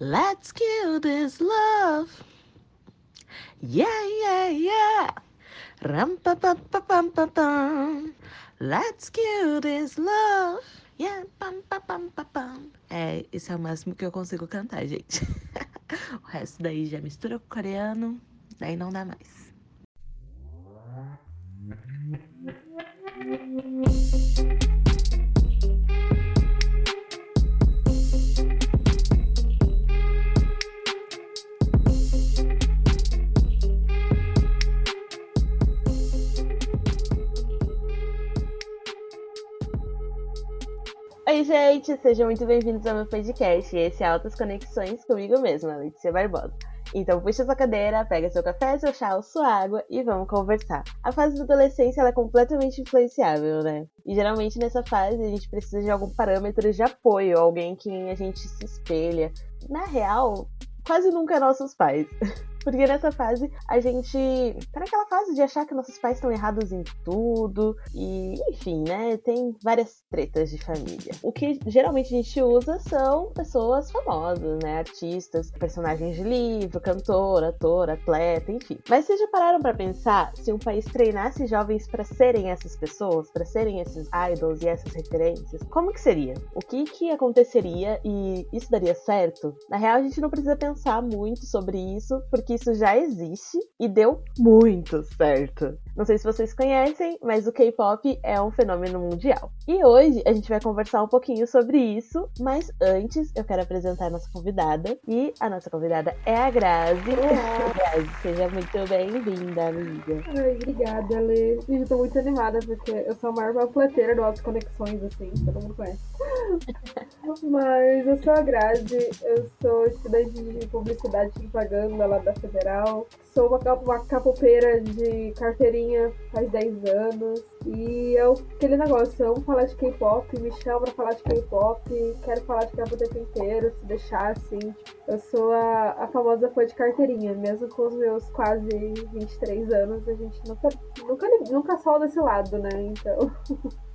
Let's kill this love. Yeah, yeah, yeah. Ram pa pa pa pam pa pam. Let's kill this love. Yeah, pam pa pam pa pam. É, esse é o máximo que eu consigo cantar, gente. o resto daí já mistura com coreano, daí não dá mais. Oi, gente, sejam muito bem-vindos ao meu podcast. Esse é Altas Conexões comigo mesma, Letícia Barbosa. Então puxa sua cadeira, pega seu café, seu chá sua água e vamos conversar. A fase da adolescência é completamente influenciável, né? E geralmente nessa fase a gente precisa de algum parâmetro de apoio, alguém que a gente se espelha. Na real, quase nunca é nossos pais. Porque nessa fase a gente tá naquela fase de achar que nossos pais estão errados em tudo. E, enfim, né? Tem várias tretas de família. O que geralmente a gente usa são pessoas famosas, né? Artistas, personagens de livro, cantor, ator, atleta, enfim. Mas vocês já pararam para pensar se um país treinasse jovens para serem essas pessoas, para serem esses idols e essas referências? Como que seria? O que que aconteceria e isso daria certo? Na real, a gente não precisa pensar muito sobre isso, porque que isso já existe e deu muito certo. Não sei se vocês conhecem, mas o K-pop é um fenômeno mundial. E hoje a gente vai conversar um pouquinho sobre isso, mas antes eu quero apresentar a nossa convidada. E a nossa convidada é a Grazi. Olá. Grazi, seja muito bem-vinda, amiga. Ai, obrigada, Lê. Eu tô muito animada porque eu sou a maior panfleteira do Altas Conexões, assim, todo mundo conhece. Mas eu sou a Grazi, eu sou estudante de publicidade e propaganda lá da Federal. Sou uma, uma capopeira de carteirinha faz 10 anos. E eu, aquele negócio, eu amo falar de K-pop, me chama pra falar de K-pop, quero falar de K-pop o tempo inteiro, se deixar assim. Eu sou a, a famosa fã de carteirinha, mesmo com os meus quase 23 anos, a gente nunca, nunca, nunca solta esse lado, né? Então,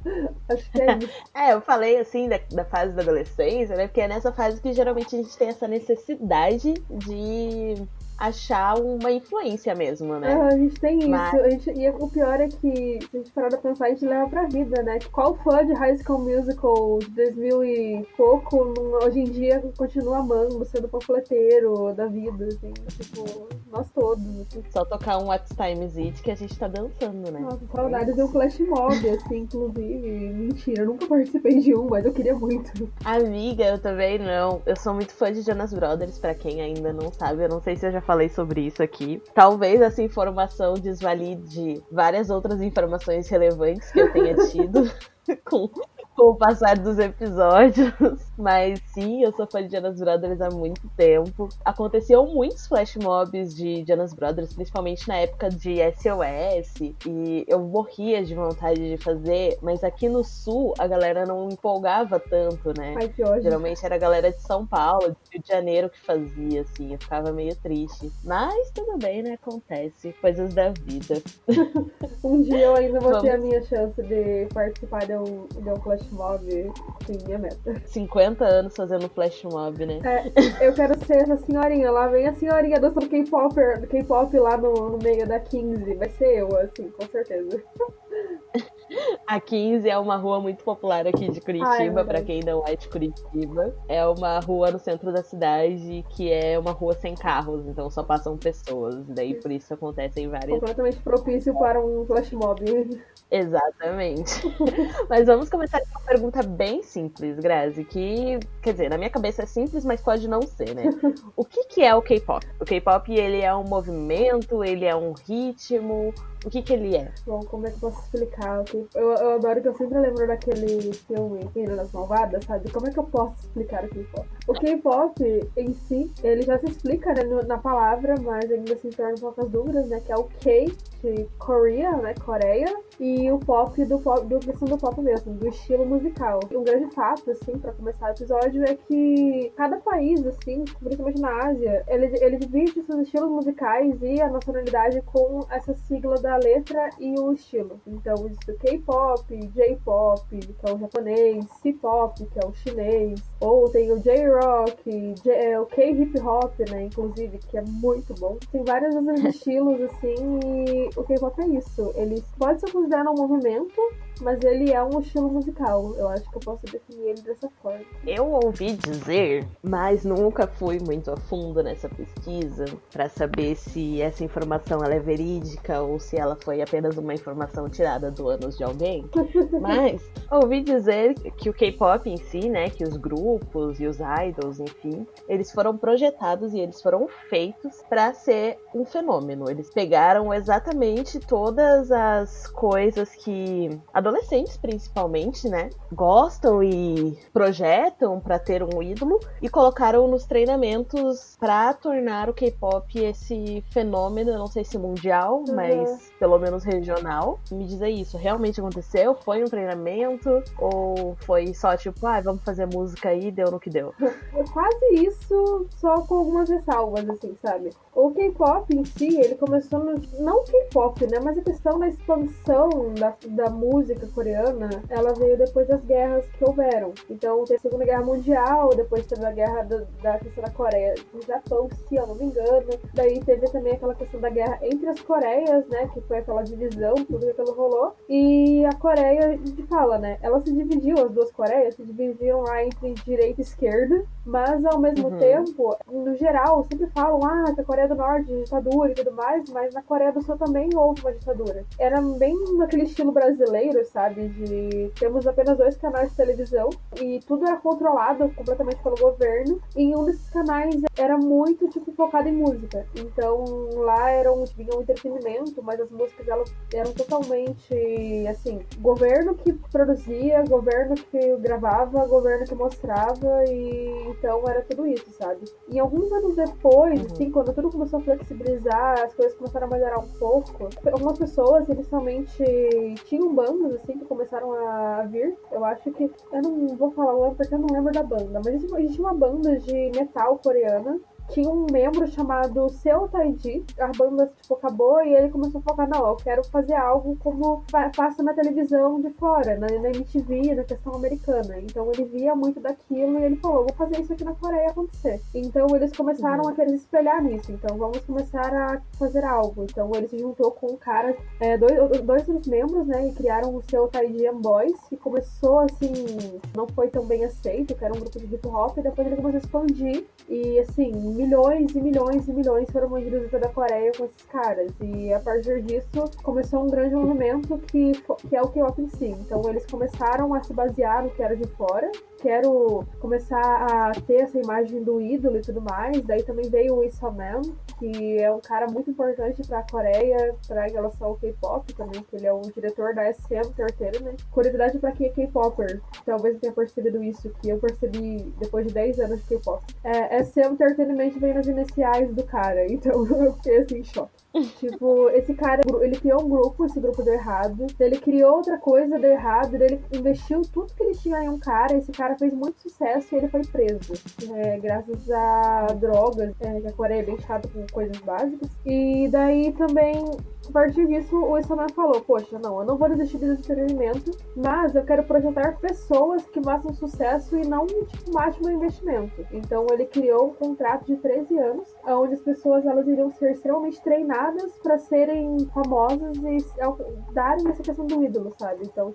acho que é isso. É, eu falei assim da, da fase da adolescência, né? Porque é nessa fase que geralmente a gente tem essa necessidade de achar uma influência mesmo, né? Ah, a gente tem isso. Mas- A gente, e o pior é que, se a gente parar pra pensar, a gente leva pra vida, né? Qual fã de High School Musical de 2000 e pouco, hoje em dia, continua amando, sendo panfleteiro da vida, assim. Tipo, nós todos, assim. Só tocar um What's Times It que a gente tá dançando, né? Nossa, saudades de um flash mob, assim, inclusive. Mentira, eu nunca participei de um, mas eu queria muito. Amiga, eu também não. Eu sou muito fã de Jonas Brothers, pra quem ainda não sabe. Eu não sei se eu já falei sobre isso aqui. Talvez essa informação desvalide várias outras informações relevantes que eu tenha tido com, com o passar dos episódios. Mas sim, eu sou fã de Jonas Brothers há muito tempo. Aconteciam muitos flash mobs de Jonas Brothers, principalmente na época de SOS. E eu morria de vontade de fazer, mas aqui no sul a galera não empolgava tanto, né? Ai, que ódio. Geralmente era a galera de São Paulo, de Rio de Janeiro que fazia, assim. Eu ficava meio triste. Mas tudo bem, né? Acontece. Coisas da vida. Um dia eu ainda vou ter a Vamos. minha chance de participar de um, de um flash mob, sim, minha meta. 50 anos fazendo flash mob, né? É, eu quero ser essa senhorinha, lá vem a senhorinha dançando K-pop K-pop lá no, no meio da 15. Vai ser eu, assim, com certeza. A 15 é uma rua muito popular aqui de Curitiba, pra quem não é de Curitiba. É uma rua no centro da cidade que é uma rua sem carros, então só passam pessoas. Daí por isso acontecem várias Completamente propício para um flash mob. Exatamente. mas vamos começar com uma pergunta bem simples, Grazi, que, quer dizer, na minha cabeça é simples, mas pode não ser, né? O que, que é o K-pop? O K-pop, ele é um movimento, ele é um ritmo, o que que ele é? Bom, como é que eu posso explicar? Eu, eu adoro que eu sempre lembro daquele filme Meninas Malvadas, sabe? Como é que eu posso explicar o K-pop? O K-pop em si, ele já se explica né, na palavra, mas ainda assim torna poucas dúvidas, né? Que é o K, Coreia, né? Coreia, e o pop do pop, do questão do pop mesmo, do estilo musical. Um grande fato, assim, para começar o episódio, é que cada país, assim, principalmente na Ásia, ele, ele divide seus estilos musicais e a nacionalidade com essa sigla da letra e o estilo. Então, existe o K-pop, J-pop, que é o japonês, C-pop, que é o chinês, ou tem o J-rock, é, o K-hip hop, né, inclusive, que é muito bom. Tem vários estilos, assim, e o K-pop é isso. Ele pode ser considerado um movimento, mas ele é um estilo musical. Eu acho que eu posso definir ele dessa forma. Eu ouvi dizer, mas nunca fui muito a fundo nessa pesquisa para saber se essa informação ela é verídica ou se ela foi apenas uma informação tirada do ânus de alguém. mas ouvi dizer que o K-pop em si, né, que os grupos e os idols, enfim, eles foram projetados e eles foram feitos para ser um fenômeno. Eles pegaram exatamente todas as coisas que adolescentes principalmente, né, gostam e projetam para ter um ídolo e colocaram nos treinamentos para tornar o K-pop esse fenômeno, não sei se mundial, uhum. mas pelo menos regional. Me diz aí, isso realmente aconteceu? Foi um treinamento ou foi só tipo, ah, vamos fazer música aí, deu no que deu? É quase isso, só com algumas ressalvas, assim, sabe? O K-pop em si, ele começou no. Não K-pop, né? Mas a questão da expansão da, da música coreana, ela veio depois das guerras que houveram. Então, teve a Segunda Guerra Mundial, depois teve a guerra do, da questão da Coreia do Japão, se eu não me engano. Daí teve também aquela questão da guerra entre as Coreias, né? Que foi aquela divisão, tudo aquilo rolou. E a Coreia, a gente fala, né? Ela se dividiu, as duas Coreias se dividiam lá entre direita e esquerda, mas ao mesmo uhum. tempo, no geral, sempre falam, ah, que a Coreia do Norte, ditadura e tudo mais, mas na Coreia do Sul também houve uma ditadura. Era bem naquele estilo brasileiro, sabe? De temos apenas dois canais de televisão e tudo era controlado completamente pelo governo. E um desses canais era muito, tipo, focado em música. Então lá era um, vinha um entretenimento, mas as músicas elas eram totalmente assim, governo que produzia, governo que gravava, governo que mostrava, e então era tudo isso, sabe? E alguns anos depois, uhum. assim, quando tudo começou a flexibilizar, as coisas começaram a melhorar um pouco, algumas pessoas inicialmente tinham bandas, assim, que começaram a vir. Eu acho que. Eu não vou falar o nome porque eu não lembro da banda, mas existe uma banda de metal coreana tinha um membro chamado Seu Taiji. A banda tipo, acabou e ele começou a focar: não, eu quero fazer algo como passa na televisão de fora, na, na MTV, na questão americana. Então ele via muito daquilo e ele falou: vou fazer isso aqui na Coreia acontecer. Então eles começaram uhum. a querer se espelhar nisso. Então vamos começar a fazer algo. Então ele se juntou com um cara, é, dois, dois dos membros, né, e criaram o Seu Taiji Boys, que começou assim, não foi tão bem aceito, que era um grupo de hip hop, e depois ele começou a expandir. E assim, milhões e milhões e milhões foram vendidos em toda a Coreia com esses caras. E a partir disso começou um grande movimento que, que é o K-pop em si. Então eles começaram a se basear no que era de fora. Quero começar a ter essa imagem do ídolo e tudo mais. Daí também veio o Isaman, que é um cara muito importante para a Coreia, para relação ao K-pop também, que ele é o diretor da SM Entertainment. Curiosidade para quem é K-popper, talvez tenha percebido isso, que eu percebi depois de 10 anos de K-pop. É, SM Entertainment simplesmente vem nas iniciais do cara. Então eu fiquei assim choque. tipo, esse cara, ele criou um grupo, esse grupo deu errado. Ele criou outra coisa, deu errado. Ele investiu tudo que ele tinha em um cara. Esse cara fez muito sucesso e ele foi preso. É, graças a drogas, é, que a Coreia é bem chata com coisas básicas. E daí também a partir disso, o Isamar falou: Poxa, não, eu não vou desistir desse experimento, mas eu quero projetar pessoas que façam sucesso e não, tipo, mate meu investimento. Então, ele criou um contrato de 13 anos, onde as pessoas elas iriam ser extremamente treinadas para serem famosas e darem essa questão do ídolo, sabe? Então,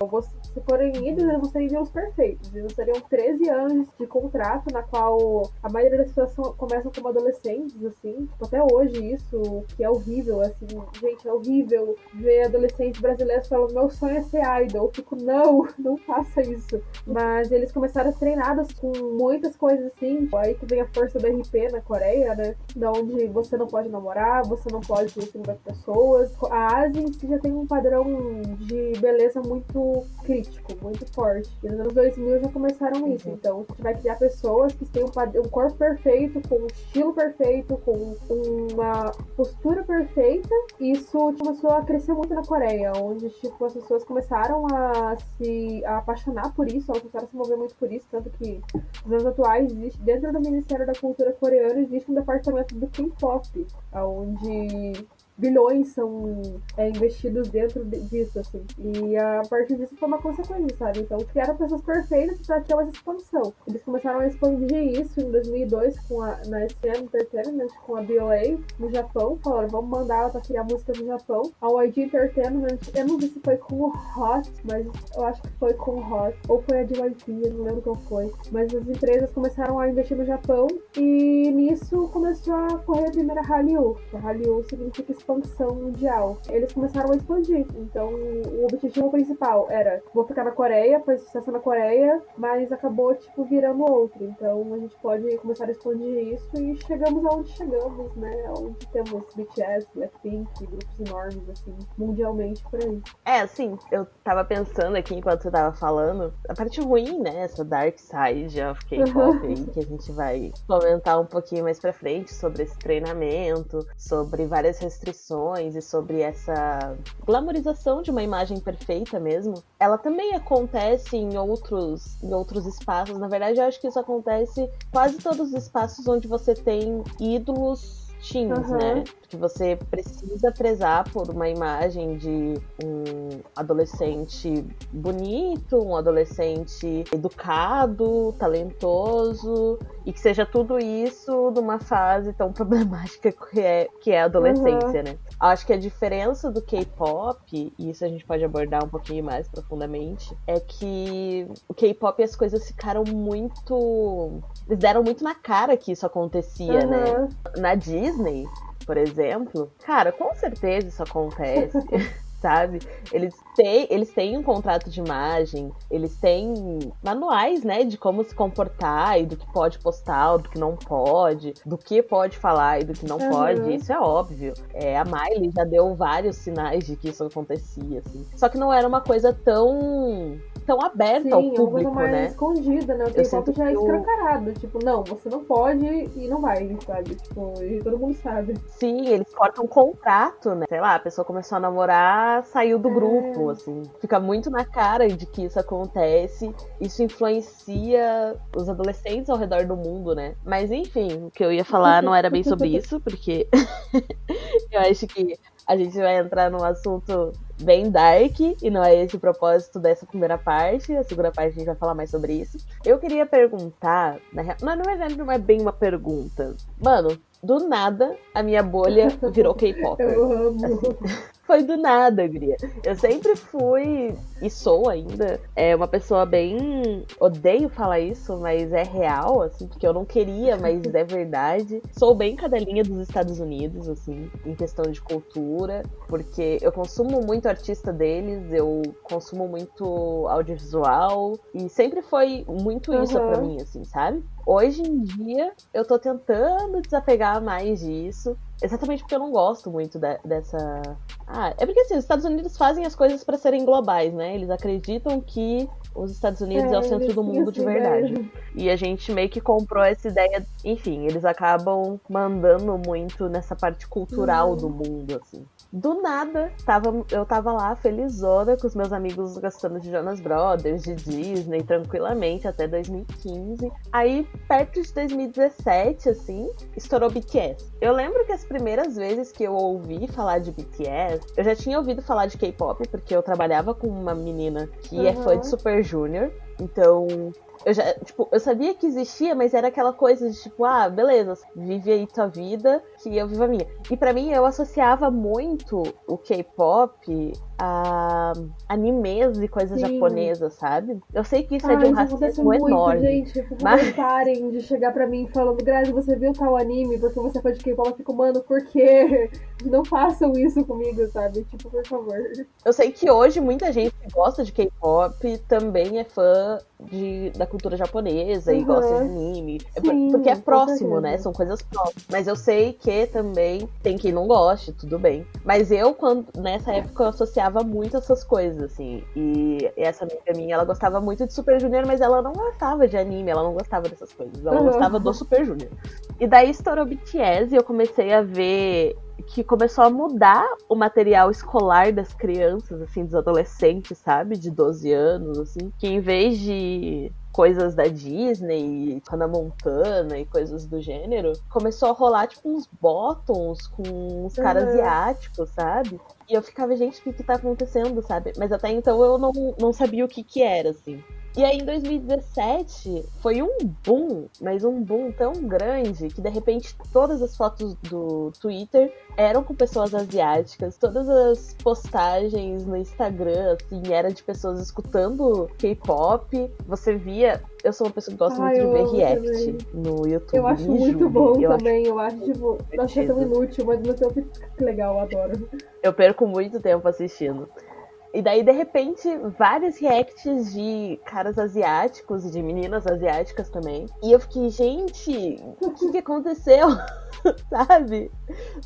se forem ídolos, eles seriam os perfeitos. Eles seriam 13 anos de contrato, na qual a maioria das pessoas começam como adolescentes, assim, tipo, até hoje isso, que é horrível, assim, gente, é horrível ver adolescentes brasileiros falando: meu sonho é ser idol. Eu fico, não, não faça isso. Mas eles começaram treinados com muitas coisas assim. Aí que vem a força do RP na Coreia, né? Da onde você não pode namorar, você não pode assim, das pessoas. A Ásia em si já tem um padrão de beleza muito crítico, muito forte. E nos anos 2000 já começaram isso. Uhum. Então, a gente vai criar pessoas que têm um, um corpo perfeito, com um estilo perfeito, com uma postura perfeita. Isso começou a crescer muito na Coreia, onde tipo, as pessoas começaram a se a apaixonar por isso, elas começaram a se mover muito por isso, tanto que nos anos atuais existe dentro do Ministério da Cultura coreano existe um departamento do K-pop, onde bilhões são é, investidos dentro disso, assim. E a partir disso foi uma consequência, sabe? Então criaram pessoas perfeitas para ter essa expansão. Eles começaram a expandir isso em 2002 com a, na SM Entertainment, com a BOA no Japão. Falaram, vamos mandar ela pra criar música no Japão. A YG Entertainment, eu não sei se foi com o Hot, mas eu acho que foi com o Hot. Ou foi a DYP, eu não lembro qual foi. Mas as empresas começaram a investir no Japão e nisso começou a correr a primeira Hallyu. A Hallyu significa mundial. Eles começaram a expandir. Então, o objetivo principal era: vou ficar na Coreia, faz sucesso na Coreia, mas acabou, tipo, virando outro. Então, a gente pode começar a expandir isso e chegamos aonde chegamos, né? Onde temos BTS, Blackpink, grupos enormes, assim, mundialmente por aí. É, assim, eu tava pensando aqui enquanto você tava falando, a parte ruim, né? Essa dark side of K-pop aí, que a gente vai comentar um pouquinho mais pra frente sobre esse treinamento, sobre várias restrições e sobre essa glamorização de uma imagem perfeita mesmo, ela também acontece em outros, em outros espaços. Na verdade, eu acho que isso acontece quase todos os espaços onde você tem ídolos teens, uhum. né? Que você precisa prezar por uma imagem de um adolescente bonito, um adolescente educado, talentoso, e que seja tudo isso numa fase tão problemática que é, que é a adolescência, uhum. né? Acho que a diferença do K-pop, e isso a gente pode abordar um pouquinho mais profundamente, é que o K-pop as coisas ficaram muito. Eles deram muito na cara que isso acontecia, uhum. né? Na Disney, por exemplo, cara, com certeza isso acontece. sabe? Eles têm, eles têm um contrato de imagem, eles têm manuais, né, de como se comportar e do que pode postar, do que não pode, do que pode falar e do que não uhum. pode. Isso é óbvio. É, a Miley já deu vários sinais de que isso acontecia, assim. Só que não era uma coisa tão tão aberta Sim, ao público, mais né? escondida, né? O K-pop já é escancarado. Tipo, não, você não pode e não vai, sabe? Tipo, e todo mundo sabe. Sim, eles cortam um contrato, né? Sei lá, a pessoa começou a namorar, saiu do é. grupo, assim. Fica muito na cara de que isso acontece. Isso influencia os adolescentes ao redor do mundo, né? Mas enfim, o que eu ia falar não era bem sobre isso, porque eu acho que a gente vai entrar num assunto bem dark, e não é esse o propósito dessa primeira parte. A segunda parte a gente vai falar mais sobre isso. Eu queria perguntar, na real, não, não, é, não é bem uma pergunta. Mano, do nada a minha bolha virou K-pop. Eu amo. Foi do nada, Gria. Eu sempre fui, e sou ainda, é uma pessoa bem. Odeio falar isso, mas é real, assim, porque eu não queria, mas é verdade. Sou bem cadelinha dos Estados Unidos, assim, em questão de cultura, porque eu consumo muito artista deles, eu consumo muito audiovisual, e sempre foi muito isso uhum. para mim, assim, sabe? Hoje em dia, eu tô tentando desapegar mais disso. Exatamente porque eu não gosto muito de, dessa. Ah, é porque assim, os Estados Unidos fazem as coisas para serem globais, né? Eles acreditam que os Estados Unidos é, é o centro do mundo de verdade. Ideia. E a gente meio que comprou essa ideia. Enfim, eles acabam mandando muito nessa parte cultural hum. do mundo, assim. Do nada, tava, eu tava lá felizona com os meus amigos gostando de Jonas Brothers, de Disney, tranquilamente, até 2015. Aí, perto de 2017, assim, estourou BTS. Eu lembro que as primeiras vezes que eu ouvi falar de BTS, eu já tinha ouvido falar de K-pop, porque eu trabalhava com uma menina que uhum. é fã de Super Junior. Então, eu já, tipo, eu sabia que existia, mas era aquela coisa de tipo, ah, beleza, vive aí tua vida, que eu vivo a minha. E para mim eu associava muito o K-pop a animes e coisas Sim. japonesas, sabe? Eu sei que isso Ai, é de um racismo muito, enorme. Gente, por mas... parem de chegar pra mim falando, Grazi, você viu tal anime porque você foi de K-pop? Eu fico, mano, por quê? Não façam isso comigo, sabe? Tipo, por favor. Eu sei que hoje muita gente que gosta de K-pop também é fã de, da cultura japonesa uhum. e gosta de anime. É Sim, porque é próximo, né? São coisas próximas. Mas eu sei que também tem quem não goste, tudo bem. Mas eu, quando nessa época, eu associava muito essas coisas, assim. E essa amiga minha, ela gostava muito de Super Junior, mas ela não gostava de anime, ela não gostava dessas coisas. Ela uhum. gostava do Super Junior. E daí estourou BTS e eu comecei a ver que começou a mudar o material escolar das crianças, assim, dos adolescentes, sabe? De 12 anos, assim. Que em vez de coisas da Disney, Hannah Montana e coisas do gênero, começou a rolar, tipo, uns bottoms com uns caras uhum. asiáticos, sabe? E eu ficava, gente, o que que tá acontecendo, sabe? Mas até então eu não, não sabia o que que era, assim. E aí em 2017 foi um boom, mas um boom tão grande que de repente todas as fotos do Twitter eram com pessoas asiáticas, todas as postagens no Instagram, assim, era de pessoas escutando K-pop. Você via. Eu sou uma pessoa que gosta muito de ver react também. no YouTube. Eu acho muito bom eu também. Acho... Eu acho, tipo, eu achei tão inútil, mas no tempo legal, eu adoro. Eu perco muito tempo assistindo. E daí, de repente, vários reacts de caras asiáticos e de meninas asiáticas também. E eu fiquei, gente, o que, que aconteceu? Sabe?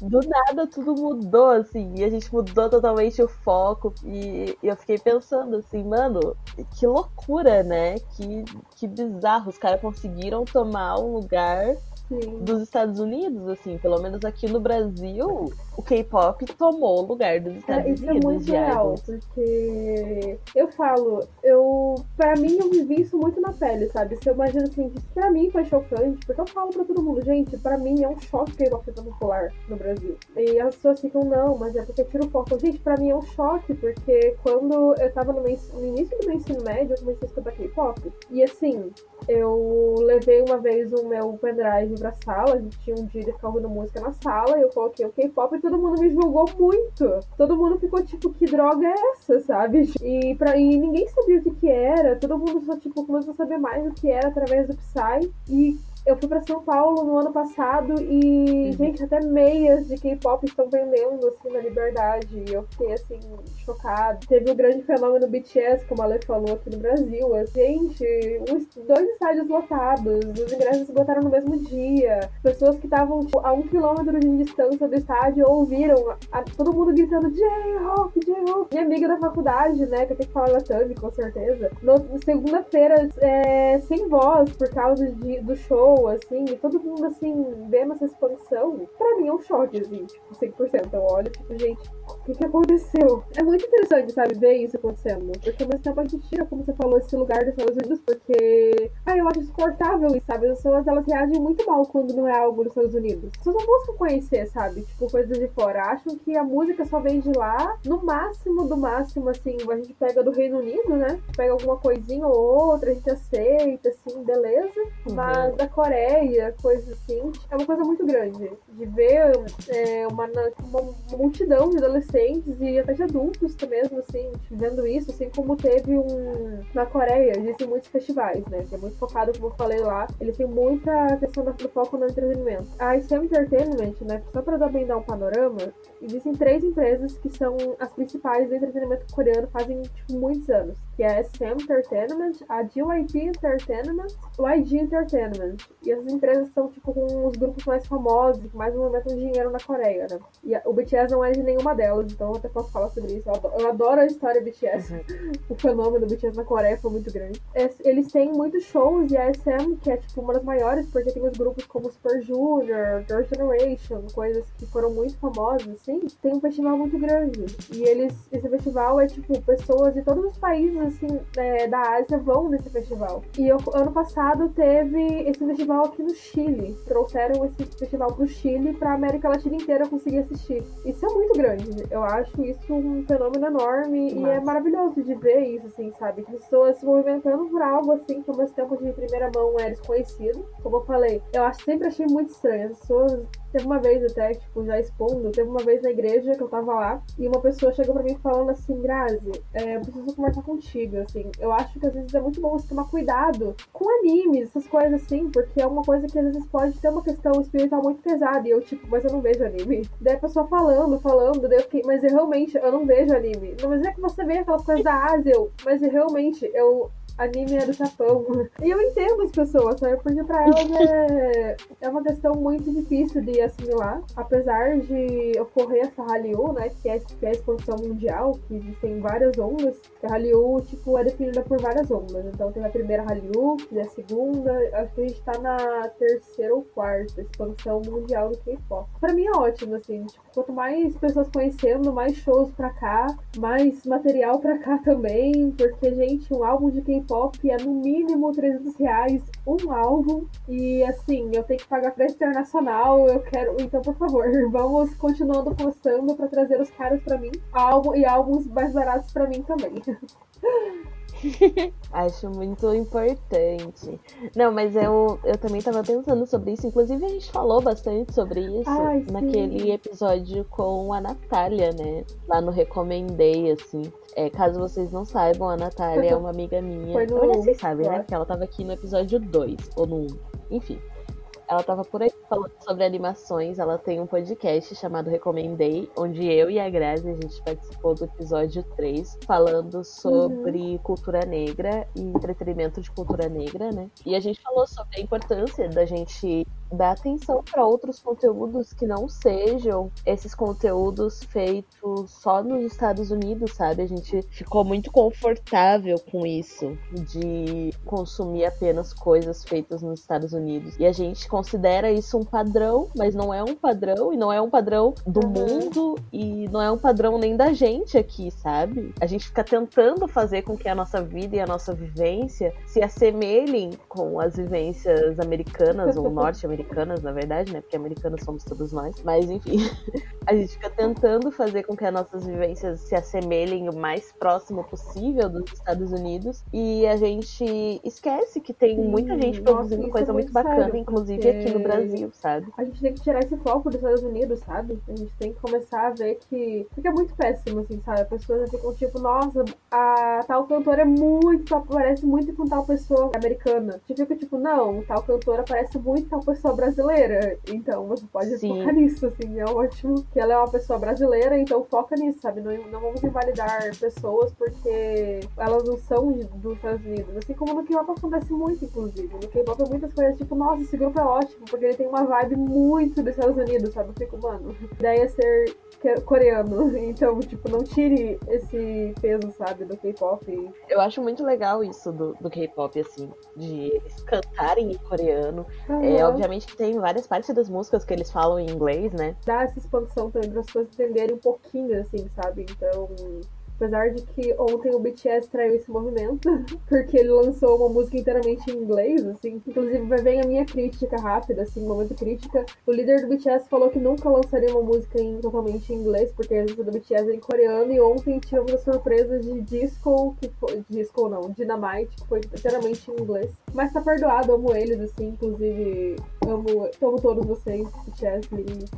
Do nada tudo mudou, assim. E a gente mudou totalmente o foco. E eu fiquei pensando assim, mano, que loucura, né? Que, que bizarro. Os caras conseguiram tomar um lugar Sim. dos Estados Unidos, assim, pelo menos aqui no Brasil, o K-pop tomou o lugar dos Estados é, isso Unidos. Isso é muito real, porque eu falo, eu, pra mim eu vivi isso muito na pele, sabe? Se eu imagino assim, que pra mim foi chocante, porque eu falo pra todo mundo, gente, pra mim é um choque o K-pop ser popular no Brasil. E as pessoas ficam, não, mas é porque tira o foco. Gente, pra mim é um choque, porque quando eu tava no, no início do meu ensino médio, eu comecei a escutar K-pop. E assim, eu levei uma vez o meu pendrive pra sala, a gente tinha um dia de ficar ouvindo música na sala, eu coloquei o K-pop e todo mundo me julgou muito. Todo mundo ficou tipo, que droga é essa, sabe? E, pra, e ninguém sabia o que que era, todo mundo só tipo, começou a saber mais o que era através do Psy. E eu fui para São Paulo no ano passado e, uhum. gente, até meias de K-pop estão vendendo, assim, na Liberdade. E eu fiquei, assim, chocada. Teve o grande fenômeno BTS, como a Ale falou aqui no Brasil. Gente, uns, dois estádios lotados, os ingressos esgotaram no mesmo dia. Pessoas que estavam tipo, a um quilômetro de distância do estádio ouviram a, todo mundo gritando J-Hope, J-Hope. Minha amiga da faculdade, né, que eu tenho que falar latame, com certeza. Segunda-feira, é, sem voz, por causa de, do show assim, e todo mundo, assim, vendo essa expansão, pra mim é um choque, assim, tipo, 100%. Eu olho, tipo, gente, o que, que aconteceu? É muito interessante, sabe, ver isso acontecendo. Porque ao mesmo tempo a gente tira, como você falou, esse lugar dos Estados Unidos, porque, ah, eu acho insuportável isso, sabe? As pessoas, elas reagem muito mal quando não é algo dos Estados Unidos. As pessoas não buscam conhecer, sabe? Tipo, coisas de fora. Acham que a música só vem de lá. No máximo, do máximo, assim, a gente pega do Reino Unido, né? Pega alguma coisinha ou outra, a gente aceita, assim, beleza. Uhum. Mas da Coreia, coisas assim, é uma coisa muito grande. De ver é, uma, uma multidão de adolescentes e até de adultos mesmo, assim, vendo isso, assim como teve um. Na Coreia, existem muitos festivais, né? Que é muito focado, como eu falei lá, eles têm muita questão do foco no entretenimento. A SM Entertainment, né? Só pra também dar um panorama, existem três empresas que são as principais do entretenimento coreano fazem, tipo, muitos anos. Que é a SM Entertainment, a GYP Entertainment, o IG Entertainment. E essas empresas são, tipo, com os grupos mais famosos, que mais movimentam dinheiro na Coreia, né? E o BTS não é de nenhuma delas, então eu até posso falar sobre isso. Eu adoro, eu adoro a história BTS. Uhum. O fenômeno do BTS na Coreia foi muito grande. Eles têm muitos shows e a SM, que é, tipo, uma das maiores, porque tem os grupos como Super Junior, Girl Generation, coisas que foram muito famosas, assim, tem um festival muito grande. E eles, esse festival é, tipo, pessoas de todos os países, assim, é, da Ásia vão nesse festival. E eu, ano passado teve esse festival aqui no Chile. Trouxeram esse festival pro Chile pra América Latina inteira conseguir assistir. Isso é muito grande. Eu acho isso um fenômeno enorme Nossa. e é maravilhoso de ver isso, assim, sabe? Pessoas se movimentando por algo, assim, que ao mesmo tempo de primeira mão é desconhecido. Como eu falei, eu acho, sempre achei muito estranho. As pessoas Teve uma vez até, tipo, já expondo, teve uma vez na igreja que eu tava lá e uma pessoa chegou pra mim falando assim, Grazi, é, eu preciso conversar contigo, assim. Eu acho que às vezes é muito bom você tomar cuidado com animes, essas coisas assim, porque é uma coisa que às vezes pode ter uma questão espiritual muito pesada. E eu, tipo, mas eu não vejo anime. Daí a pessoa falando, falando, daí eu fiquei, mas eu realmente, eu não vejo anime. Não, mas é que você vê aquelas coisas da Ásia, mas eu realmente, eu anime é do Japão. E eu entendo as pessoas, sabe? Porque pra elas é, é uma questão muito difícil de assimilar. Apesar de ocorrer essa Hallyu, né? Que é, que é a expansão mundial, que existem várias ondas. A Hallyu, tipo, é definida por várias ondas. Então tem a primeira Hallyu, é a segunda. Acho que a gente tá na terceira ou quarta expansão mundial do K-pop. Pra mim é ótimo, assim. Tipo, quanto mais pessoas conhecendo, mais shows pra cá, mais material pra cá também. Porque, gente, um álbum de K-pop é no mínimo 300 reais um álbum. E assim, eu tenho que pagar pra internacional. Eu quero. Então, por favor, vamos continuando postando pra trazer os caras pra mim. Álbum e álbuns mais baratos pra mim também. Acho muito importante. Não, mas eu, eu também tava pensando sobre isso. Inclusive, a gente falou bastante sobre isso Ai, naquele episódio com a Natália, né? Lá no Recomendei, assim. É, caso vocês não saibam, a Natália é uma amiga minha. Foi no verdade, vocês sabem, né? Que ela tava aqui no episódio 2, ou no 1. Enfim. Ela tava por aí falando sobre animações. Ela tem um podcast chamado Recomendei, onde eu e a Grazi, a gente participou do episódio 3, falando sobre cultura negra e entretenimento de cultura negra, né? E a gente falou sobre a importância da gente dar atenção para outros conteúdos que não sejam esses conteúdos feitos só nos Estados Unidos, sabe? A gente ficou muito confortável com isso, de consumir apenas coisas feitas nos Estados Unidos. E a gente considera isso um padrão, mas não é um padrão, e não é um padrão do Uhum. mundo, e não é um padrão nem da gente aqui, sabe? A gente fica tentando fazer com que a nossa vida e a nossa vivência se assemelhem com as vivências americanas ou norte-americanas, na verdade, né? Porque americanos somos todos nós. Mas enfim, a gente fica tentando fazer com que as nossas vivências se assemelhem o mais próximo possível dos Estados Unidos. E a gente esquece que tem Sim, muita gente nossa, produzindo isso coisa é muito muito sério, bacana, inclusive aqui no Brasil, sabe? A gente tem que tirar esse foco dos Estados Unidos, sabe? A gente tem que começar a ver que. Porque é muito péssimo, assim, sabe? As pessoas ficam tipo, nossa, a tal cantora é muito. parece muito com tal pessoa americana. A gente fica tipo, não, tal cantora parece muito com tal pessoa brasileira. Então você pode Sim. focar nisso, assim, é ótimo. Que ela é uma pessoa brasileira, então foca nisso, sabe? Não, não vamos invalidar pessoas porque elas não são dos Estados Unidos. Assim como no K-pop acontece muito, inclusive. No K-pop é muitas coisas tipo, nossa, esse grupo é ótimo, porque ele tem uma vibe muito dos Estados Unidos, sabe? Eu fico, mano, a ideia é ser coreano. Então, tipo, não tire esse peso, sabe, do K-pop. Eu acho muito legal isso do, do K-pop, assim, de eles cantarem em coreano. É, Aham. obviamente que tem várias partes das músicas que eles falam em inglês, né? Dar essa expansão também para as pessoas entenderem um pouquinho, assim, sabe? Então. Apesar de que ontem o BTS traiu esse movimento, porque ele lançou uma música inteiramente em inglês, assim. Inclusive, vem a minha crítica rápida, assim, momento crítica. O líder do BTS falou que nunca lançaria uma música em, totalmente em inglês, porque a música do BTS é em coreano, e ontem tivemos a surpresa de Disco, que foi. Disco não, Dynamite, que foi inteiramente em inglês. Mas tá perdoado, amo eles, assim, inclusive amo, amo todos vocês, BTS, lindos.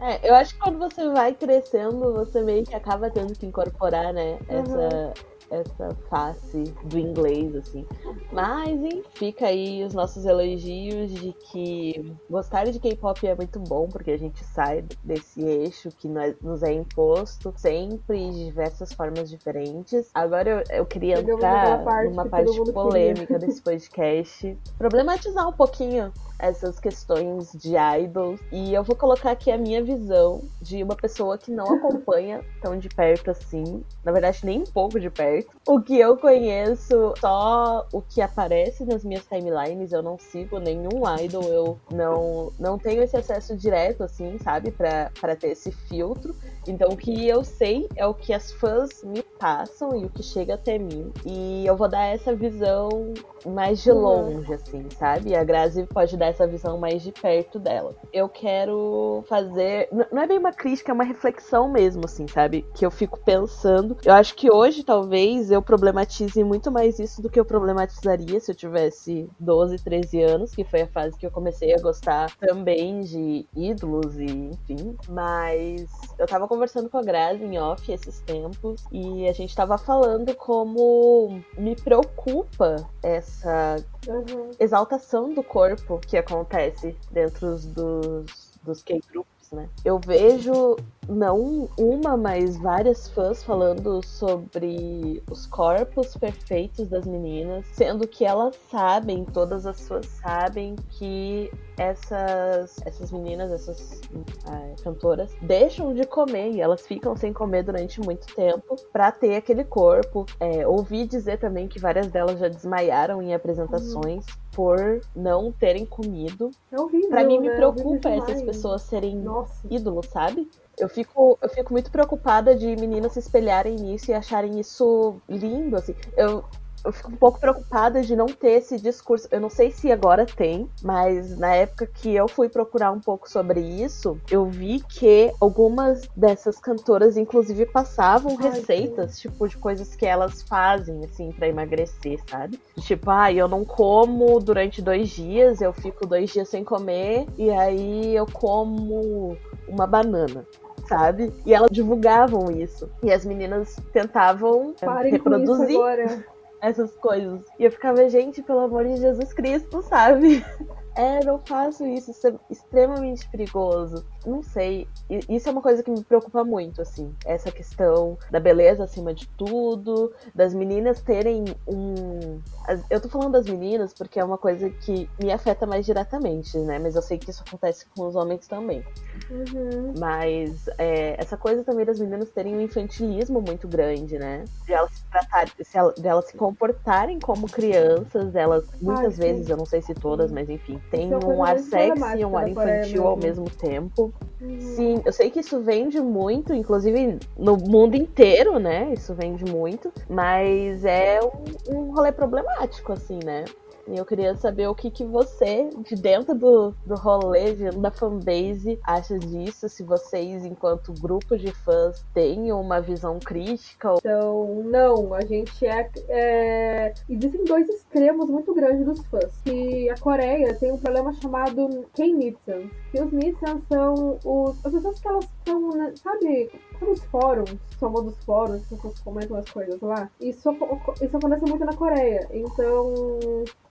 É, eu acho que quando você vai crescendo, você meio que acaba tendo que incorporar, né, essa, essa face do inglês, assim. Mas, enfim, fica aí os nossos elogios de que gostar de K-pop é muito bom, porque a gente sai desse eixo que nós, nos é imposto sempre de diversas formas diferentes. Agora eu, eu queria Chegamos entrar parte numa parte polêmica desse podcast, problematizar um pouquinho essas questões de idols. E eu vou colocar aqui a minha visão de uma pessoa que não acompanha tão de perto assim. Na verdade, nem um pouco de perto. O que eu conheço, só o que aparece nas minhas timelines. Eu não sigo nenhum idol. Eu não, não tenho esse acesso direto, assim, sabe? Pra ter esse filtro. Então, o que eu sei é o que as fãs me passam e o que chega até mim. E eu vou dar essa visão mais de Uhum. longe, assim, sabe? A Grazi pode dar essa visão mais de perto dela. Eu quero fazer. Não é bem uma crítica, é uma reflexão mesmo, assim, sabe? Que eu fico pensando. Eu acho que hoje, talvez, eu problematize muito mais isso do que eu problematizaria se eu tivesse 12, 13 anos, que foi a fase que eu comecei a gostar também de ídolos e enfim. Mas eu tava conversando com a Grazi em off esses tempos e a gente tava falando como me preocupa essa Uhum. exaltação do corpo que acontece dentro dos, dos K-groups, né? Eu vejo não uma, mas várias fãs falando sobre os corpos perfeitos das meninas, sendo que elas sabem, todas as fãs sabem que essas, essas meninas, essas é, cantoras, deixam de comer e elas ficam sem comer durante muito tempo para ter aquele corpo. É, ouvi dizer também que várias delas já desmaiaram em apresentações. Uhum. Por não terem comido. É horrível, pra mim, me né? preocupa essas pessoas serem Nossa. ídolos, sabe? Eu fico, eu fico muito preocupada de meninas se espelharem nisso e acharem isso lindo, assim. Eu, eu fico um pouco preocupada de não ter esse discurso. Eu não sei se agora tem, mas na época que eu fui procurar um pouco sobre isso, eu vi que algumas dessas cantoras, inclusive, passavam Ai, receitas, sim. tipo, de coisas que elas fazem, assim, para emagrecer, sabe? Tipo, ah, eu não como durante dois dias, eu fico dois dias sem comer, e aí eu como uma banana sabe? E elas divulgavam isso. E as meninas tentavam Parem reproduzir essas coisas. E eu ficava, gente, pelo amor de Jesus Cristo, sabe? É, não faço isso, isso é extremamente perigoso. Não sei, isso é uma coisa que me preocupa muito, assim. Essa questão da beleza acima de tudo, das meninas terem um. Eu tô falando das meninas porque é uma coisa que me afeta mais diretamente, né? Mas eu sei que isso acontece com os homens também. Uhum. Mas é, essa coisa também das meninas terem um infantilismo muito grande, né? De elas se tratarem, de elas se comportarem como crianças, elas muitas Ai, vezes, eu não sei se todas, mas enfim, tem é um ar sexy e um ar infantil ao mesmo tempo. Sim, eu sei que isso vende muito, inclusive no mundo inteiro, né? Isso vende muito, mas é um, um rolê problemático, assim, né? E eu queria saber o que, que você, de dentro do, do rolê, de, da fanbase, acha disso. Se vocês, enquanto grupo de fãs, têm uma visão crítica. Então, não. A gente é, é... Existem dois extremos muito grandes dos fãs. Que a Coreia tem um problema chamado K-Nitsans. Que os Nitsans são os... as pessoas que elas são, né, sabe, nos fóruns, famosos fóruns, as pessoas comentam as coisas lá. Isso, isso acontece muito na Coreia. Então,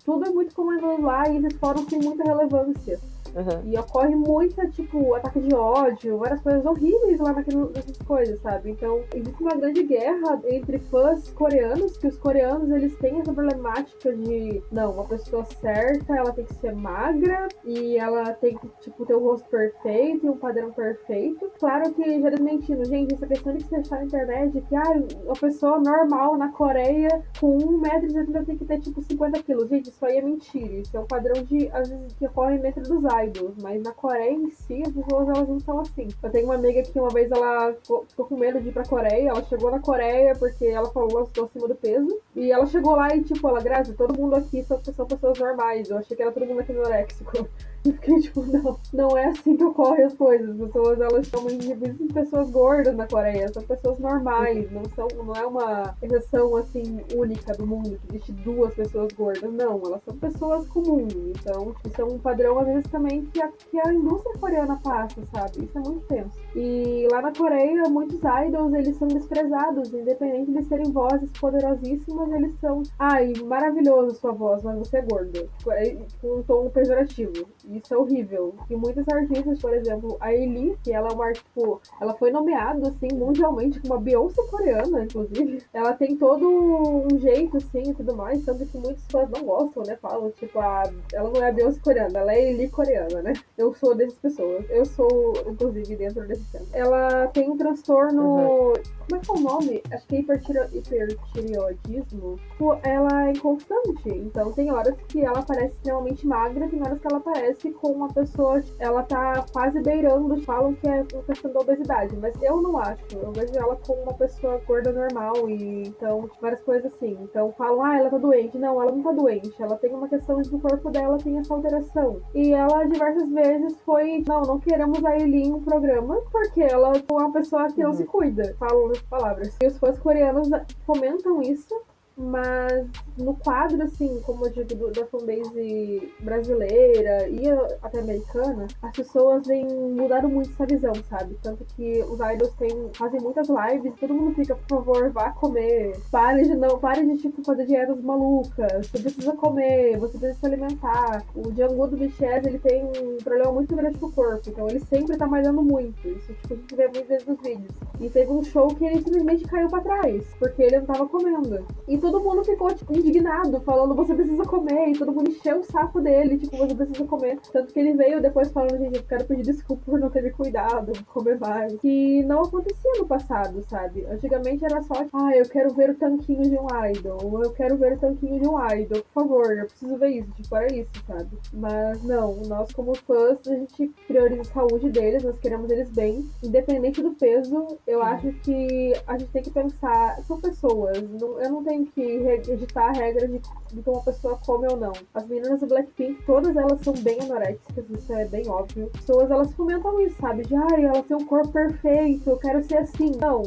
tudo é muito comentado lá e esses fóruns têm muita relevância. Uhum. E ocorre muita, tipo, ataque de ódio, várias coisas horríveis lá naquilo, nessas coisas, sabe? Então, existe uma grande guerra entre fãs coreanos, que os coreanos, eles têm essa problemática de, não, uma pessoa certa, ela tem que ser magra, e ela tem que, tipo, ter o um rosto perfeito e um padrão perfeito. Claro que, já desmentindo, gente, essa questão de você está na internet, que, ah, uma pessoa normal na Coreia, com 1,70m, tem que ter, tipo, 50 quilos. Gente, isso aí é mentira. Isso é um padrão de, às vezes, que ocorre dentro dos idols, mas na Coreia em si as pessoas elas não são assim. Eu tenho uma amiga que uma vez ela ficou, ficou com medo de ir pra Coreia, ela chegou na Coreia porque ela falou que ela estou acima do peso, e ela chegou lá e tipo, ela, Grazi, todo mundo aqui são, são pessoas normais, eu achei que era todo mundo aqui anoréxico. E fiquei tipo, não, não é assim que ocorrem as coisas. As pessoas, elas chamam de pessoas gordas na Coreia, são pessoas normais, não, são, não é uma exceção assim única do mundo, que existe duas pessoas gordas. Não, elas são pessoas comuns. Então, isso é um padrão, às vezes, também que a, que a indústria coreana passa, sabe? Isso é muito tenso. E lá na Coreia, muitos idols, eles são desprezados, independente de serem vozes poderosíssimas, eles são, ai, maravilhoso sua voz, mas você é gordo. É, com um tom pejorativo. Isso é horrível. E muitos artistas, por exemplo, a Eli, que ela é uma, tipo, ela foi nomeada, assim, mundialmente como uma Beyoncé coreana, inclusive. Ela tem todo um jeito, assim, e tudo mais, tanto que muitos fãs não gostam, né? Falam, tipo, a, ela não é a Beyoncé coreana, ela é a Eli coreana, né? Eu sou dessas pessoas. Eu sou, inclusive, dentro desse tempo. Ela tem um transtorno. Uhum. Como é que é o nome? Acho que é hipertireoidismo. Tipo, ela é inconstante. Então, tem horas que ela parece extremamente magra, tem horas que ela parece com uma pessoa, ela tá quase beirando, falam que é uma questão da obesidade, mas eu não acho. Eu vejo ela como uma pessoa gorda normal e então várias coisas assim. Então falam, ah, ela tá doente. Não, ela não tá doente. Ela tem uma questão de que o corpo dela tem essa alteração. E ela diversas vezes foi, não, não queremos a em um programa porque ela é uma pessoa que não se uhum. cuida. Falam as palavras. E os fãs coreanos comentam isso Mas no quadro, assim, como eu digo, da fanbase brasileira e até americana, as pessoas vêm mudaram muito essa visão, sabe? Tanto que os idols têm, fazem muitas lives, todo mundo fica, por favor, vá comer. Pare de não, pare de tipo, fazer dietas malucas. Você precisa comer, você precisa se alimentar. O Django do BTS, ele tem um problema muito grande com o corpo, então ele sempre tá malhando muito. Isso tipo, a gente vê muitas vezes nos vídeos. E teve um show que ele simplesmente caiu pra trás, porque ele não tava comendo. E mundo ficou, tipo, indignado, falando, você precisa comer, e todo mundo encheu o saco dele, tipo, você precisa comer. Tanto que ele veio depois falando, gente, eu quero pedir desculpa por não ter me cuidado, comer mais. Que não acontecia no passado, sabe? Antigamente era só, tipo, ah, eu quero ver o tanquinho de um idol, ou eu quero ver o tanquinho de um idol, por favor, eu preciso ver isso, tipo, era isso, sabe? Mas não, nós como fãs, a gente prioriza a saúde deles, nós queremos eles bem, independente do peso, eu acho que a gente tem que pensar, são pessoas, não, eu não tenho que editar a regra de, de que uma pessoa come ou não. As meninas do Blackpink, todas elas são bem anoréxicas, isso é bem óbvio. As pessoas, elas fomentam isso, sabe? De, ai, ela tem um corpo perfeito, eu quero ser assim. Não,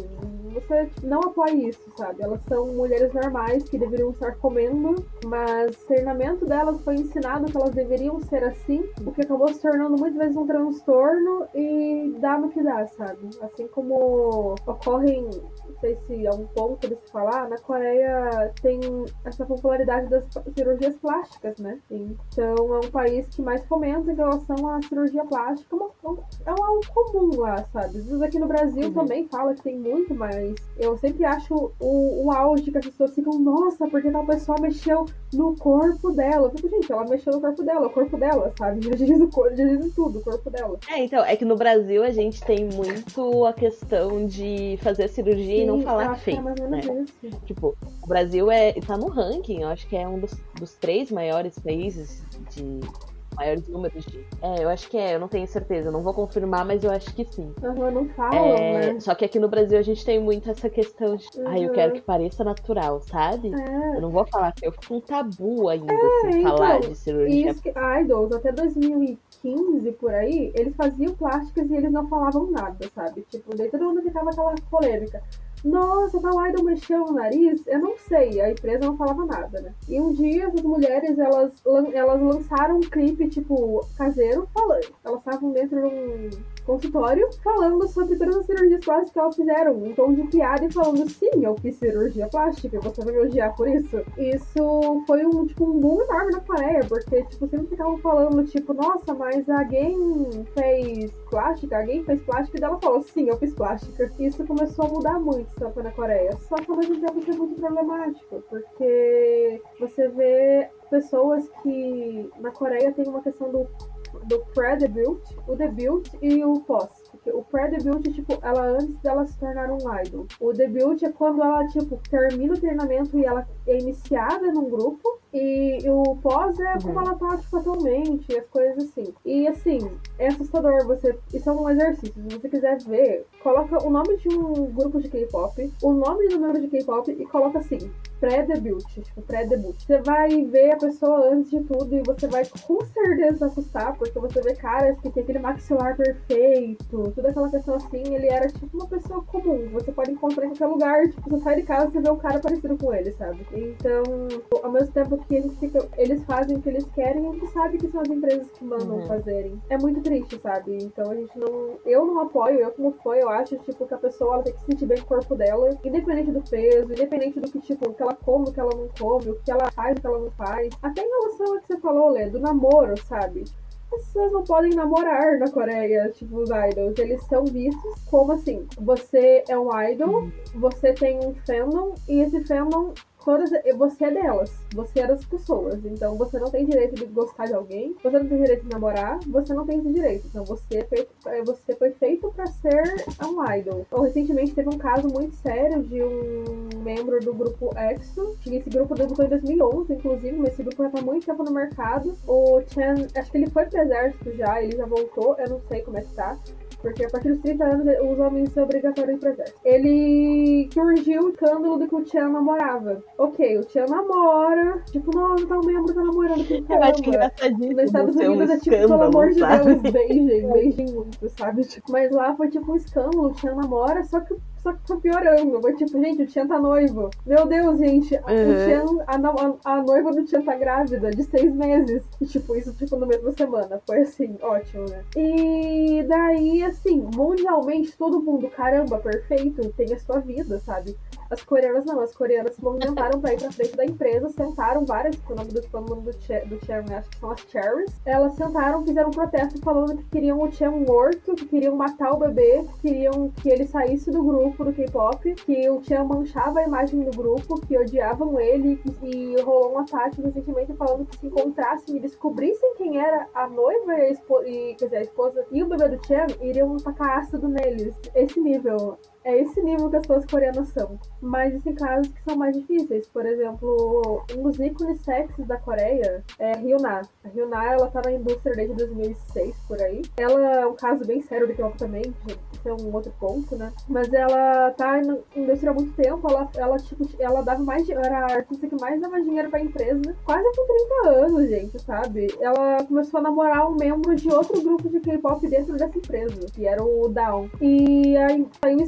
você não apoia isso, sabe? Elas são mulheres normais que deveriam estar comendo, mas o treinamento delas foi ensinado que elas deveriam ser assim, o que acabou se tornando muitas vezes um transtorno e dá no que dá, sabe? Assim como ocorrem, não sei se é um ponto de se falar, na Coreia tem essa popularidade das cirurgias plásticas, né? Então é um país que mais fomenta em relação à cirurgia plástica, é algo comum lá, sabe? Às vezes aqui no Brasil uhum. também fala que tem muito, mas mas eu sempre acho o, o auge que as pessoas ficam, nossa, porque tal pessoa mexeu no corpo dela. Eu fico, gente, ela mexeu no corpo dela, o corpo dela, sabe? Já diz, o corpo, já diz tudo, o corpo dela. É, então, é que no Brasil a gente tem muito a questão de fazer a cirurgia Sim, e não falar que fez. É né? Tipo, o Brasil é, tá no ranking, eu acho que é um dos, dos três maiores países de maiores números de. É, eu acho que é, eu não tenho certeza, não vou confirmar, mas eu acho que sim. Uhum, não falam, é, né? Só que aqui no Brasil a gente tem muito essa questão de. Uhum. Ai, eu quero que pareça natural, sabe? É. Eu não vou falar eu fico um tabu ainda, é, assim, então, falar de cirurgia. Isso que, idols, até 2015 por aí, eles faziam plásticas e eles não falavam nada, sabe? Tipo, daí todo mundo ficava aquela polêmica nossa, tal idol mexeu no nariz? Eu não sei, a empresa não falava nada, né? E um dia as mulheres, elas, elas lançaram um clipe, tipo, caseiro, falando. Elas estavam dentro de um consultório falando sobre todas as cirurgias plásticas que elas fizeram, um tom de piada e falando, sim, eu fiz cirurgia plástica, você vai me odiar por isso. Isso foi um, tipo, um boom enorme na Coreia, porque, tipo, sempre ficavam falando, tipo, nossa, mas alguém fez plástica? Alguém fez plástica? E ela falou, sim, eu fiz plástica. Isso começou a mudar muito, sabe, na Coreia. Só que ao mesmo tempo é muito problemático, porque você vê pessoas que na Coreia tem uma questão do do pré-debut, o debut e o pós. Porque o pré-debut, tipo, ela antes dela se tornar um idol. O debut é quando ela, tipo, termina o treinamento e ela é iniciada num grupo. E o pós é como uhum. ela tá, tipo, atualmente, as coisas assim. E assim, é assustador você. Isso é um exercício. Se você quiser ver, coloca o nome de um grupo de K-pop, o nome do número de K-pop e coloca assim, pré-debut, tipo, pré-debut. Você vai ver a pessoa antes de tudo e você vai com certeza assustar, porque você vê caras que tem aquele maxilar perfeito, toda aquela questão assim, ele era tipo uma pessoa comum. Você pode encontrar em qualquer lugar, tipo, você sai de casa e vê um cara parecido com ele, sabe? Então, ao mesmo tempo que a gente fica, eles fazem o que eles querem, a gente sabe que são as empresas que mandam uhum. fazerem. É muito triste, sabe? Então a gente não. Eu não apoio, eu como foi, eu acho, tipo, que a pessoa ela tem que se sentir bem com o corpo dela, independente do peso, independente do que, tipo, que ela come, o que ela não come, o que ela faz, o que ela não faz. Até em relação ao que você falou, Lê, do namoro, sabe? as pessoas não podem namorar na Coreia, tipo, os idols. Eles são vistos como assim: você é um idol, uhum. você tem um fandom, e esse fandom todas, você é delas, você é das pessoas. Então você não tem direito de gostar de alguém, você não tem direito de namorar, você não tem esse direito. Então você, é feito, é, você foi feito para ser um idol. Então, recentemente teve um caso muito sério de um membro do grupo EXO, que esse grupo debutou em 2011, inclusive, mas esse grupo já tá muito tempo no mercado. O Chan, acho que ele foi pro exército já, ele já voltou, eu não sei como é que tá. Porque a partir dos 30 anos os homens são obrigatórios pro exército. Ele surgiu o escândalo de que o Tian namorava. Ok, o Tian namora. Tipo, nossa, tá um membro tá namorando com Eu acho engraçadíssimo. Nos Estados Unidos é tipo, pelo amor de sabe? Deus, beijem, beijem muito, sabe? Tipo, mas lá foi tipo um escândalo, o Tian namora, só que só que tá piorando. Mas, tipo, gente, o Tian tá noivo. Meu Deus, gente, Uhum. o Tian, a, a, a noiva do Tian tá grávida de seis meses. E, tipo, isso, tipo, na mesma semana. Foi, assim, ótimo, né? E daí, assim, mundialmente, todo mundo, caramba, perfeito, tem a sua vida, sabe? As coreanas não, as coreanas se movimentaram pra ir pra frente da empresa, sentaram várias, que o nome do, o nome do, cha- do chairman, acho que são as cherries. Elas sentaram, fizeram um protesto falando que queriam o Chan morto, que queriam matar o bebê, que queriam que ele saísse do grupo do K-pop, que o Chan manchava a imagem do grupo, que odiavam ele, e, rolou um ataque recentemente falando que se encontrassem e descobrissem quem era a noiva e, a espo- e, dizer, a esposa e o bebê do Chan, iriam tacar ácido neles. Esse nível. É esse nível que as pessoas coreanas são. Mas existem casos que são mais difíceis. Por exemplo, um dos ícones sexys da Coreia é a Hyuna. A Hyuna, ela tá na indústria desde 2006, por aí. Ela é um caso bem sério do K-pop também, que é um outro ponto, né? Mas ela tá na indústria há muito tempo. Ela, ela, tipo, ela dava mais... di- Era a artista que mais dava dinheiro pra empresa. Quase com 30 anos, gente, sabe? Ela começou a namorar um membro de outro grupo de K-pop dentro dessa empresa, que era o Down. E aí saiu um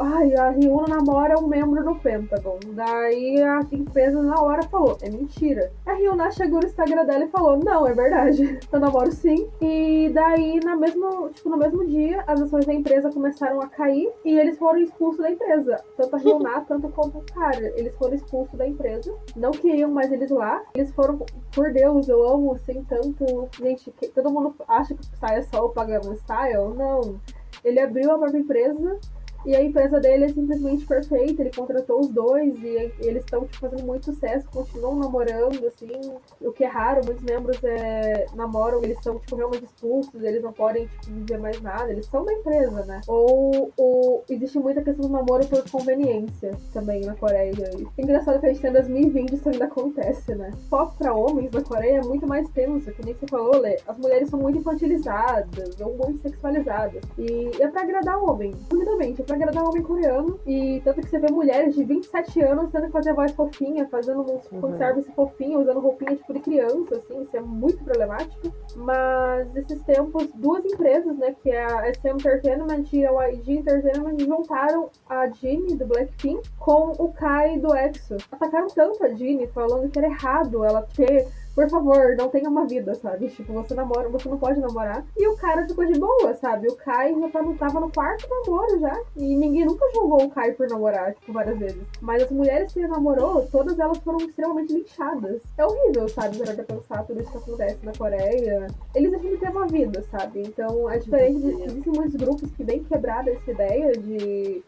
Ai, a Ryuna namora um membro do Pentagon. Daí a empresa na hora falou, é mentira. A Ryuna chegou no Instagram dela e falou, não, é verdade. Eu namoro sim. E daí, na mesma, tipo, no mesmo dia, as ações da empresa começaram a cair e eles foram expulsos da empresa. Tanto a Ryuna, tanto quanto o cara. Eles foram expulsos da empresa. Não queriam mais eles lá. Eles foram, por Deus, eu amo assim tanto. Gente, que- todo mundo acha que o Style é só o Pagamon Style. Não. Ele abriu a própria empresa e a empresa dele é simplesmente perfeita. Ele contratou os dois e eles estão tipo, fazendo muito sucesso, continuam namorando, assim. O que é raro, muitos membros é, namoram, eles são tipo, realmente expulsos, eles não podem tipo, viver mais nada, eles são da empresa, né? Ou, ou existe muita questão do namoro por conveniência também na Coreia. E engraçado que a gente tem em 2020 isso ainda acontece, né? Foco pra homens na Coreia é muito mais tenso, que nem você falou, Lê. As mulheres são muito infantilizadas ou muito sexualizadas. E é pra agradar homem, resumidamente, é pra agradar o homem coreano. E tanto que você vê mulheres de 27 anos tendo que fazer voz fofinha, fazendo uns Uhum. fanservice fofinho, usando roupinha tipo de criança, assim, isso é muito problemático. Mas esses tempos, duas empresas, né, que é a SM Entertainment e a YG Entertainment, juntaram a Jinnie do Blackpink com o Kai do EXO. Atacaram tanto a Jinnie, falando que era errado ela ter por favor, não tenha uma vida, sabe? Tipo, você namora, você não pode namorar. E o cara ficou de boa, sabe? O Kai já tava, tava no quarto namoro já. E ninguém nunca julgou o Kai por namorar, tipo, várias vezes. Mas as mulheres que ele namorou, todas elas foram extremamente linchadas. É horrível, sabe? Parar pra pensar tudo isso que acontece na Coreia. Eles deixam de ter uma vida, sabe? Então é diferente. De, existem muitos grupos que vem quebrada essa ideia de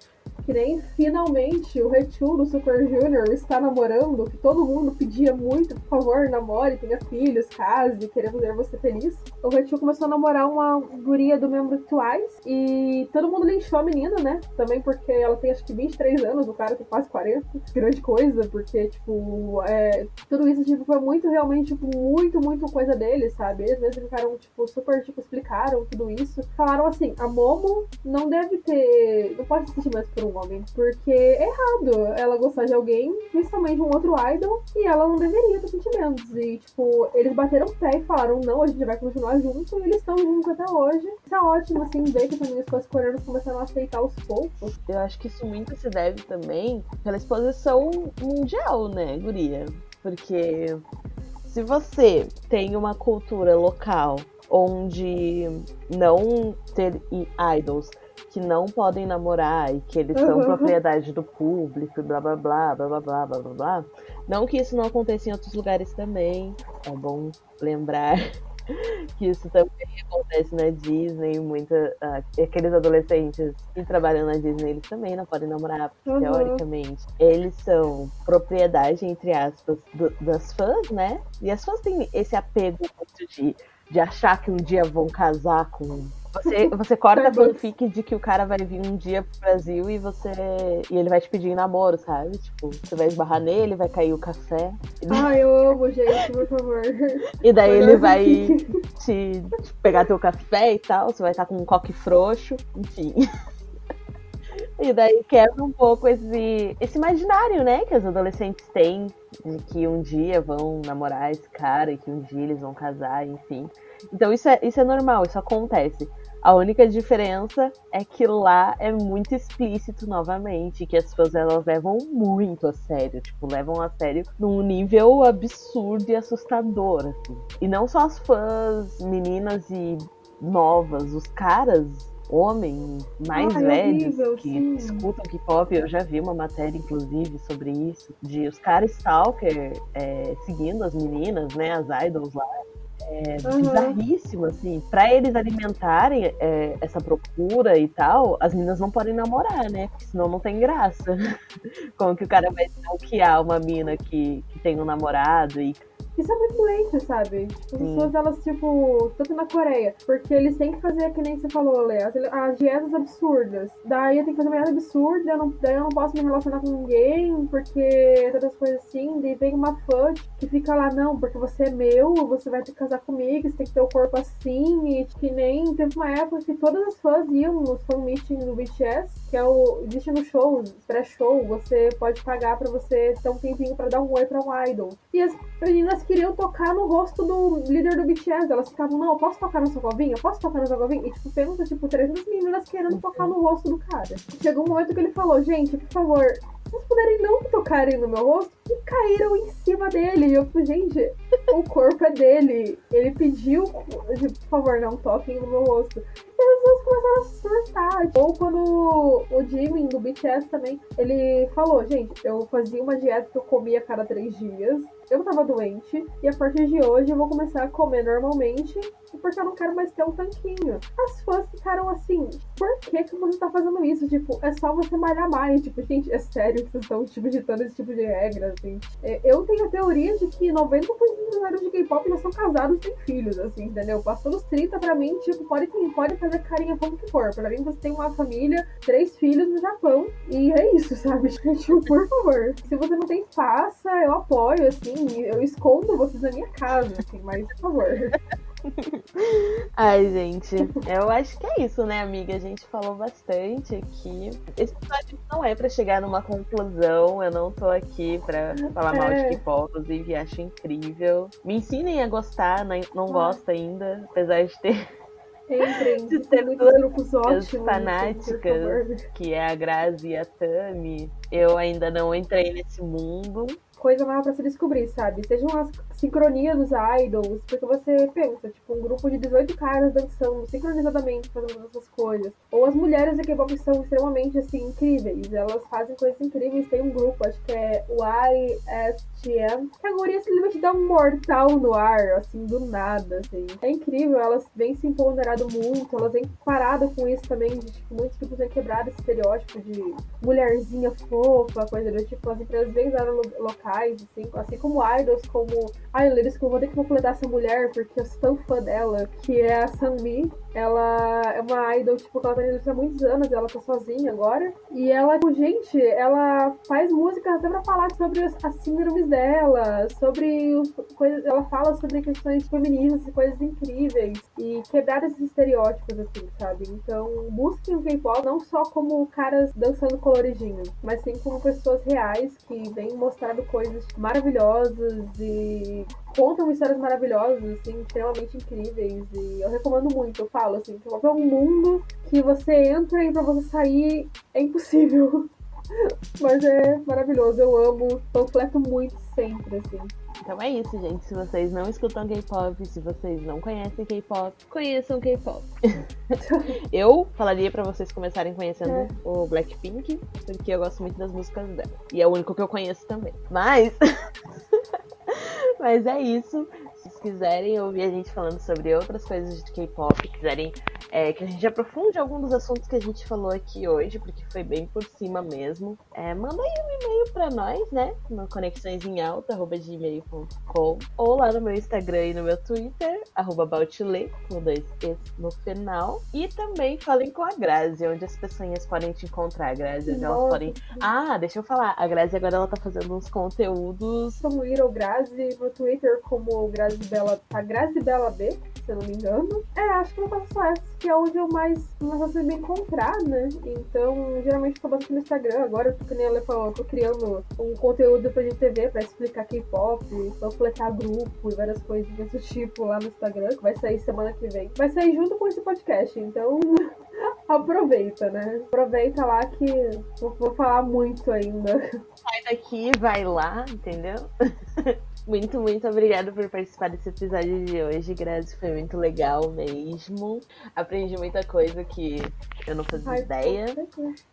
que nem finalmente o Rechul do Super Junior está namorando, que todo mundo pedia muito, por favor, namore, tenha filhos, case, queremos ver você feliz. O Rechul começou a namorar uma guria do membro Twice e todo mundo linchou a menina, né? Também porque ela tem acho que 23 anos, o cara tem quase 40. Grande coisa, porque, tipo, é, tudo isso tipo, foi muito, realmente, tipo, muito, muito coisa dele, sabe? Às vezes ficaram, tipo, super, tipo, explicaram tudo isso. Falaram assim, a Momo não deve ter. não pode assistir mais por um homem. Porque é errado ela gostar de alguém, principalmente um outro idol, e ela não deveria ter sentimentos. E, tipo, eles bateram o pé e falaram, não, a gente vai continuar junto, e eles estão juntos até hoje. Isso é ótimo, assim, ver que também as coisas coreanas começaram a aceitar aos poucos. Eu acho que isso muito se deve também pela exposição mundial, né, guria? Porque se você tem uma cultura local onde não ter idols que não podem namorar e que eles são uhum. propriedade do público, blá blá blá, blá blá blá blá blá Não que isso não aconteça em outros lugares também, é bom lembrar que isso também acontece na Disney, muita uh, aqueles adolescentes que trabalham na Disney, eles também não podem namorar, porque, uhum. teoricamente, eles são propriedade, entre aspas, do, das fãs, né? E as fãs têm esse apego muito de, de achar que um dia vão casar com você, você corta a Starbucks. fanfic de que o cara vai vir um dia pro Brasil e você. E ele vai te pedir em namoro, sabe? Tipo, você vai esbarrar nele, vai cair o café. Ai, eu amo, gente, por favor. E daí ele vai te, te pegar teu café e tal, você vai estar com um coque frouxo, enfim. E daí quebra um pouco esse, esse imaginário, né, que os adolescentes têm de que um dia vão namorar esse cara e que um dia eles vão casar, enfim. Então isso é, isso é normal, isso acontece. A única diferença é que lá é muito explícito novamente, que as pessoas elas levam muito a sério, tipo, levam a sério num nível absurdo e assustador, assim. E não só as fãs meninas e novas, os caras homens mais Ai, velhos horrível, que sim. escutam K-pop, eu já vi uma matéria, inclusive, sobre isso, de os caras stalker é, seguindo as meninas, né, as idols lá. É Aham. bizarríssimo, assim. Pra eles alimentarem é, essa procura e tal, as meninas não podem namorar, né? Porque senão não tem graça. Como que o cara vai stalkear uma mina que, que tem um namorado e Isso é muito lento, sabe? Tipo, As Sim. pessoas, elas, tipo, tanto na Coreia, porque eles têm que fazer, que nem você falou, Lê, as, as dietas absurdas. Daí eu tenho que fazer uma dieta absurda, eu não, daí eu não posso me relacionar com ninguém, porque todas as coisas assim. Daí vem uma fã que fica lá, não, porque você é meu, você vai ter que casar comigo, você tem que ter o corpo assim, e que nem. Teve uma época que todas as fãs iam nos fan meeting do BTS, que é o. Existe no show, pré-show, você pode pagar pra você ter um tempinho pra dar um oi pra um idol. E as meninas queriam tocar no rosto do líder do BTS. Elas ficavam, não, eu posso tocar no seu covinho? Eu posso tocar no seu covinho? E tipo, pensa, tipo, 300 meninas querendo tocar no rosto do cara. Chegou um momento que ele falou, gente, por favor, vocês puderem não tocarem no meu rosto, e caíram em cima dele. E eu falei, gente, o corpo é dele. Ele pediu, por favor, não toquem no meu rosto. E as pessoas começaram a surtar. Ou quando o Jimin do BTS também, ele falou, gente, eu fazia uma dieta que eu comia a cada três dias. Eu tava doente e a partir de hoje eu vou começar a comer normalmente porque eu não quero mais ter um tanquinho. As fãs ficaram assim, por que que você tá fazendo isso? Tipo, é só você malhar mais. Tipo, gente, é sério que vocês estão tipo, ditando esse tipo de regra, assim. É, Eu tenho a teoria de que 90% dos usuários de K-pop já são casados e têm filhos, assim, entendeu? Passou dos 30 pra mim, tipo, pode, pode fazer carinha como que for. Pra mim, você tem uma família, três filhos no Japão, e é isso, sabe? Tipo, por favor. Se você não tem, faça, eu apoio, assim, eu escondo vocês na minha casa, assim, mas por favor. Ai, gente, eu acho que é isso, né, amiga? A gente falou bastante aqui. Esse episódio não é pra chegar numa conclusão. Eu não tô aqui pra falar mal de É. K-pop, inclusive acho incrível. Me ensinem a gostar, não, não gosto ainda, apesar de ter Entrem, De ter grupos ótimos. fanáticas. que é a Grazi e a Tami. Eu ainda não entrei nesse mundo. coisa nova pra se descobrir, sabe? Sejam as sincronias dos idols, porque você pensa, tipo, um grupo de 18 caras dançando sincronizadamente, fazendo essas coisas. Ou as mulheres da K-pop são extremamente, assim, incríveis. Elas fazem coisas incríveis. Tem um grupo, acho que é o ISTM, que a guria simplesmente dá um mortal no ar, assim, do nada, assim. É incrível, elas vêm se empoderado muito, elas vêm parado com isso também, de, tipo, muitos grupos vêm quebrado esse estereótipo de mulherzinha fofa, coisa do tipo, as empresas vêm lo- locais, assim, assim como idols, como. Ai, que eu vou ter que completar essa mulher, porque eu sou tão fã dela, que é a Sunmi. Ela é uma idol, tipo, que ela tá indústria há muitos anos, ela tá sozinha agora. E ela, tipo, gente, ela faz música até pra falar sobre as, as síndromes dela, sobre coisas. Ela fala sobre questões feministas e coisas incríveis. E quebrar esses estereótipos, assim, sabe? Então, busquem o K-pop não só como caras dançando coloridinho, mas sim como pessoas reais que vêm mostrando coisas maravilhosas e contam histórias maravilhosas, assim, extremamente incríveis. E eu recomendo muito, eu falo, assim, que é um mundo que você entra e pra você sair é impossível. Mas é maravilhoso, eu amo, panfleto muito sempre, assim. Então é isso, gente. Se vocês não escutam K-pop, se vocês não conhecem K-pop, conheçam K-pop. eu falaria pra vocês começarem conhecendo É. o Blackpink, porque eu gosto muito das músicas dela. E é o único que eu conheço também. Mas. Mas é isso. Quiserem ouvir a gente falando sobre outras coisas de K-pop, quiserem é, que a gente aprofunde algum dos assuntos que a gente falou aqui hoje, porque foi bem por cima mesmo, é, manda aí um e-mail pra nós, né? No conexõesemalta.gmail.com ou lá no meu Instagram e no meu Twitter, arroba Bautilê, com dois E's no final. E também falem com a Grazi, onde as pessoas podem te encontrar, Grazi, onde elas podem. Ah, deixa eu falar, a Grazi agora ela tá fazendo uns conteúdos como Little Grazi no Twitter como Grazi Bela, a Grazi Bela B, se eu não me engano. É, acho que eu faço essa. que é onde eu mais, consigo me encontrar, né? Então, geralmente eu tô bastante no Instagram. Agora, que nem ela falou, tô criando um conteúdo pra gente ver pra explicar K-pop, completar grupo e várias coisas desse tipo lá no Instagram, que vai sair semana que vem. Vai sair junto com esse podcast, então aproveita, né? Aproveita lá que eu vou falar muito ainda. Sai daqui, vai lá, entendeu? Muito, muito obrigada por participar desse episódio de hoje, Grazi. Foi muito legal mesmo. Aprendi muita coisa que eu não fazia Ai, ideia.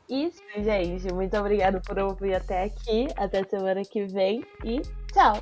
Isso, gente. Muito obrigada por ouvir até aqui. Até semana que vem e tchau!